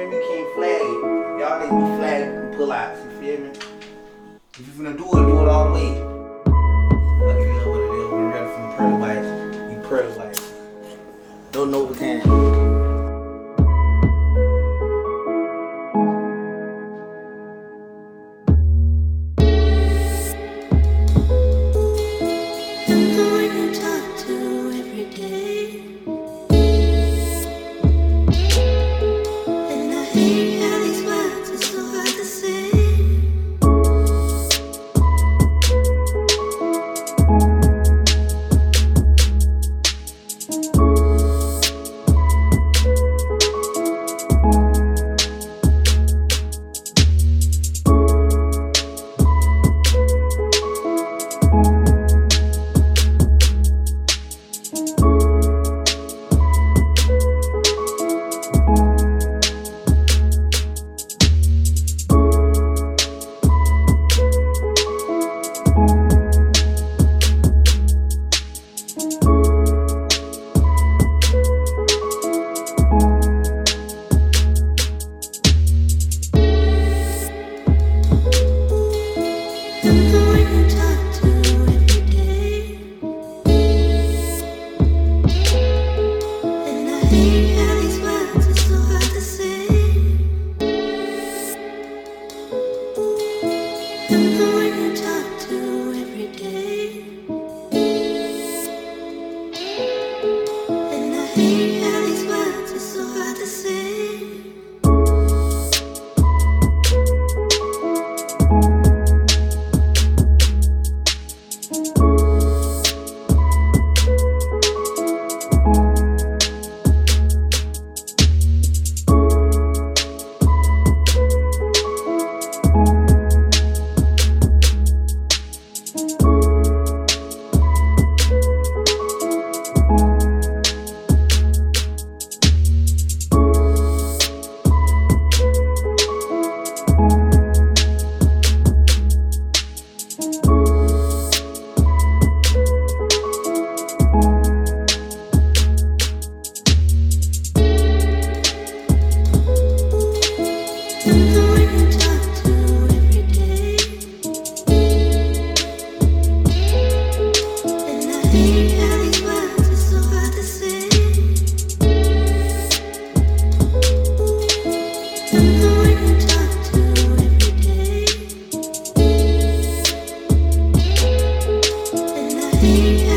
feel me? Can't flag it. Y'all need to flag and pull out, you feel me? If you're gonna do it, do it all the way. Look it is what it is. We're ready from prayer life? You Pearl life. Don't know what kind. Can. Me